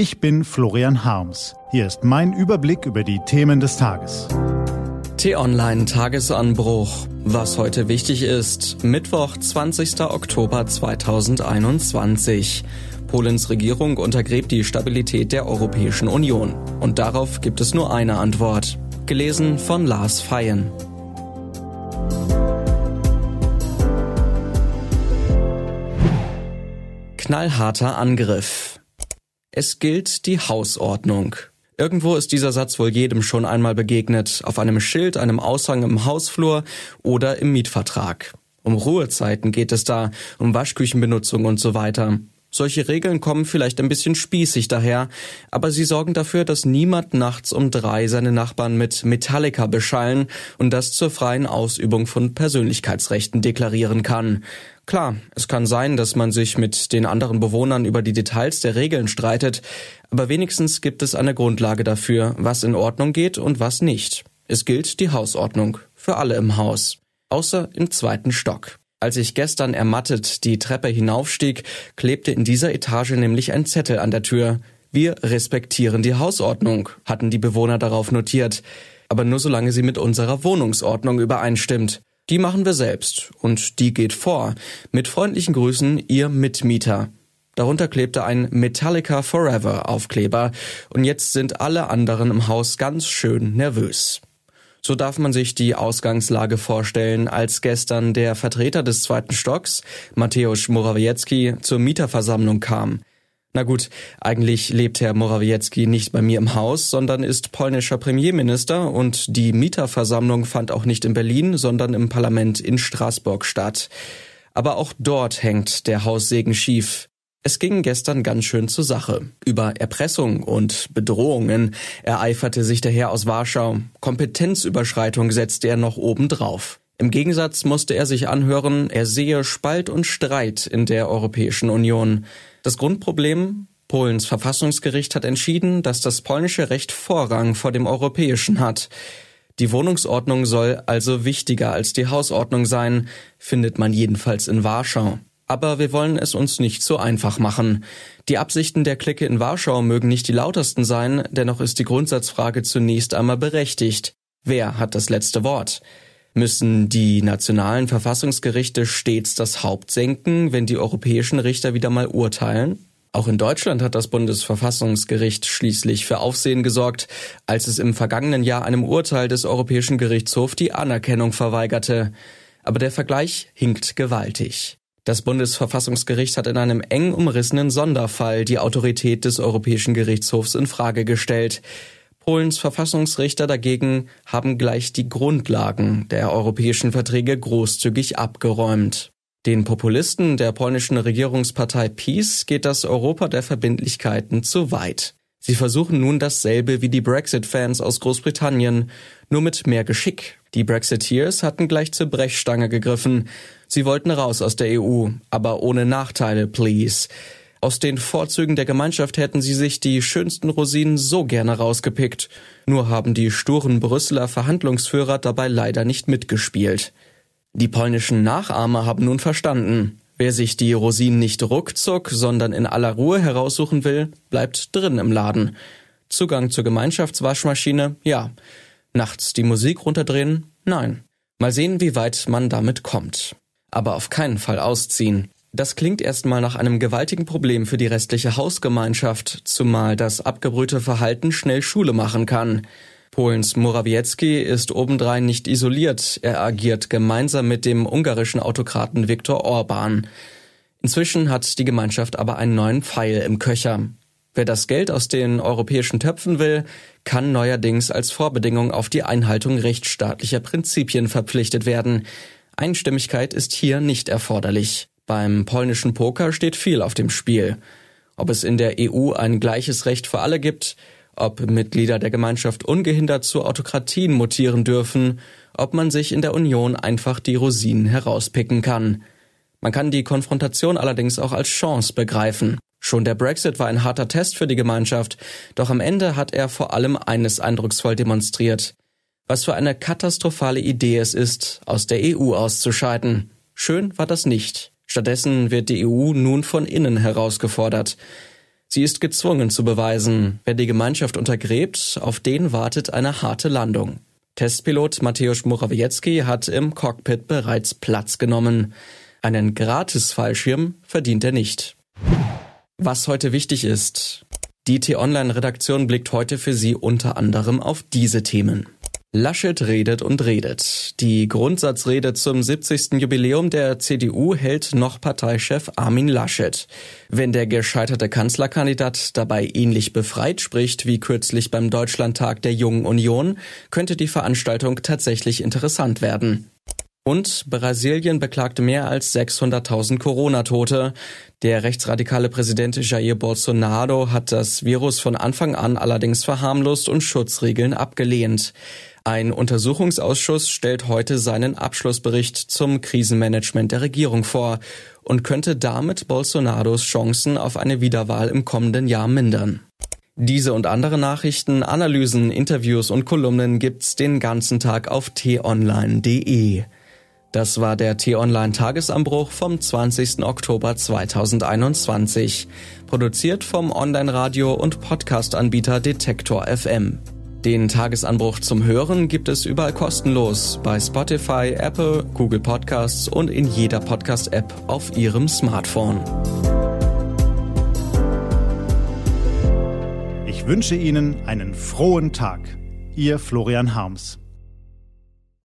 Ich bin Florian Harms. Hier ist mein Überblick über die Themen des Tages. T-Online Tagesanbruch. Was heute wichtig ist. Mittwoch, 20. Oktober 2021. Polens Regierung untergräbt die Stabilität der Europäischen Union. Und darauf gibt es nur eine Antwort. Gelesen von Lars Feyen. Knallharter Angriff. Es gilt die Hausordnung. Irgendwo ist dieser Satz wohl jedem schon einmal begegnet, auf einem Schild, einem Aushang im Hausflur oder im Mietvertrag. Um Ruhezeiten geht es da, um Waschküchenbenutzung und so weiter. Solche Regeln kommen vielleicht ein bisschen spießig daher, aber sie sorgen dafür, dass niemand nachts um drei seine Nachbarn mit Metallica beschallen und das zur freien Ausübung von Persönlichkeitsrechten deklarieren kann. Klar, es kann sein, dass man sich mit den anderen Bewohnern über die Details der Regeln streitet, aber wenigstens gibt es eine Grundlage dafür, was in Ordnung geht und was nicht. Es gilt die Hausordnung für alle im Haus, außer im zweiten Stock. Als ich gestern ermattet die Treppe hinaufstieg, klebte in dieser Etage nämlich ein Zettel an der Tür. Wir respektieren die Hausordnung, hatten die Bewohner darauf notiert, aber nur solange sie mit unserer Wohnungsordnung übereinstimmt. Die machen wir selbst und die geht vor. Mit freundlichen Grüßen, Ihr Mitmieter. Darunter klebte ein Metallica Forever Aufkleber und jetzt sind alle anderen im Haus ganz schön nervös. So darf man sich die Ausgangslage vorstellen, als gestern der Vertreter des zweiten Stocks, Mateusz Morawiecki, zur Mieterversammlung kam. Na gut, eigentlich lebt Herr Morawiecki nicht bei mir im Haus, sondern ist polnischer Premierminister und die Mieterversammlung fand auch nicht in Berlin, sondern im Parlament in Straßburg statt. Aber auch dort hängt der Haussegen schief. Es ging gestern ganz schön zur Sache. Über Erpressung und Bedrohungen ereiferte sich der Herr aus Warschau. Kompetenzüberschreitung setzte er noch obendrauf. Im Gegensatz musste er sich anhören, er sehe Spalt und Streit in der Europäischen Union. Das Grundproblem Polens Verfassungsgericht hat entschieden, dass das polnische Recht Vorrang vor dem europäischen hat. Die Wohnungsordnung soll also wichtiger als die Hausordnung sein, findet man jedenfalls in Warschau. Aber wir wollen es uns nicht so einfach machen. Die Absichten der Clique in Warschau mögen nicht die lautesten sein, dennoch ist die Grundsatzfrage zunächst einmal berechtigt. Wer hat das letzte Wort? Müssen die nationalen Verfassungsgerichte stets das Haupt senken, wenn die europäischen Richter wieder mal urteilen? Auch in Deutschland hat das Bundesverfassungsgericht schließlich für Aufsehen gesorgt, als es im vergangenen Jahr einem Urteil des Europäischen Gerichtshofs die Anerkennung verweigerte. Aber der Vergleich hinkt gewaltig. Das Bundesverfassungsgericht hat in einem eng umrissenen Sonderfall die Autorität des Europäischen Gerichtshofs in Frage gestellt. Polens Verfassungsrichter dagegen haben gleich die Grundlagen der europäischen Verträge großzügig abgeräumt. Den Populisten der polnischen Regierungspartei PiS geht das Europa der Verbindlichkeiten zu weit. Sie versuchen nun dasselbe wie die Brexit-Fans aus Großbritannien, nur mit mehr Geschick. Die Brexiteers hatten gleich zur Brechstange gegriffen. Sie wollten raus aus der EU, aber ohne Nachteile, please. Aus den Vorzügen der Gemeinschaft hätten sie sich die schönsten Rosinen so gerne rausgepickt. Nur haben die sturen Brüsseler Verhandlungsführer dabei leider nicht mitgespielt. Die polnischen Nachahmer haben nun verstanden. Wer sich die Rosinen nicht ruckzuck, sondern in aller Ruhe heraussuchen will, bleibt drin im Laden. Zugang zur Gemeinschaftswaschmaschine? Ja. Nachts die Musik runterdrehen? Nein. Mal sehen, wie weit man damit kommt. Aber auf keinen Fall ausziehen. Das klingt erstmal nach einem gewaltigen Problem für die restliche Hausgemeinschaft, zumal das abgebrühte Verhalten schnell Schule machen kann. Polens Morawiecki ist obendrein nicht isoliert, er agiert gemeinsam mit dem ungarischen Autokraten Viktor Orban. Inzwischen hat die Gemeinschaft aber einen neuen Pfeil im Köcher. Wer das Geld aus den europäischen Töpfen will, kann neuerdings als Vorbedingung auf die Einhaltung rechtsstaatlicher Prinzipien verpflichtet werden. Einstimmigkeit ist hier nicht erforderlich. Beim polnischen Poker steht viel auf dem Spiel. Ob es in der EU ein gleiches Recht für alle gibt, ob Mitglieder der Gemeinschaft ungehindert zu Autokratien mutieren dürfen, ob man sich in der Union einfach die Rosinen herauspicken kann. Man kann die Konfrontation allerdings auch als Chance begreifen. Schon der Brexit war ein harter Test für die Gemeinschaft, doch am Ende hat er vor allem eines eindrucksvoll demonstriert. Was für eine katastrophale Idee es ist, aus der EU auszuscheiden. Schön war das nicht. Stattdessen wird die EU nun von innen herausgefordert. Sie ist gezwungen zu beweisen, wer die Gemeinschaft untergräbt, auf den wartet eine harte Landung. Testpilot Mateusz Morawiecki hat im Cockpit bereits Platz genommen. Einen Gratis-Fallschirm verdient er nicht. Was heute wichtig ist. Die T-Online-Redaktion blickt heute für Sie unter anderem auf diese Themen. Laschet redet und redet. Die Grundsatzrede zum 70. Jubiläum der CDU hält noch Parteichef Armin Laschet. Wenn der gescheiterte Kanzlerkandidat dabei ähnlich befreit spricht wie kürzlich beim Deutschlandtag der Jungen Union, könnte die Veranstaltung tatsächlich interessant werden. Und Brasilien beklagte mehr als 600.000 Corona-Tote. Der rechtsradikale Präsident Jair Bolsonaro hat das Virus von Anfang an allerdings verharmlost und Schutzregeln abgelehnt. Ein Untersuchungsausschuss stellt heute seinen Abschlussbericht zum Krisenmanagement der Regierung vor und könnte damit Bolsonaros Chancen auf eine Wiederwahl im kommenden Jahr mindern. Diese und andere Nachrichten, Analysen, Interviews und Kolumnen gibt's den ganzen Tag auf t-online.de. Das war der T-Online Tagesanbruch vom 20. Oktober 2021, produziert vom Online-Radio und Podcast-Anbieter Detektor FM. Den Tagesanbruch zum Hören gibt es überall kostenlos bei Spotify, Apple, Google Podcasts und in jeder Podcast-App auf Ihrem Smartphone. Ich wünsche Ihnen einen frohen Tag. Ihr Florian Harms.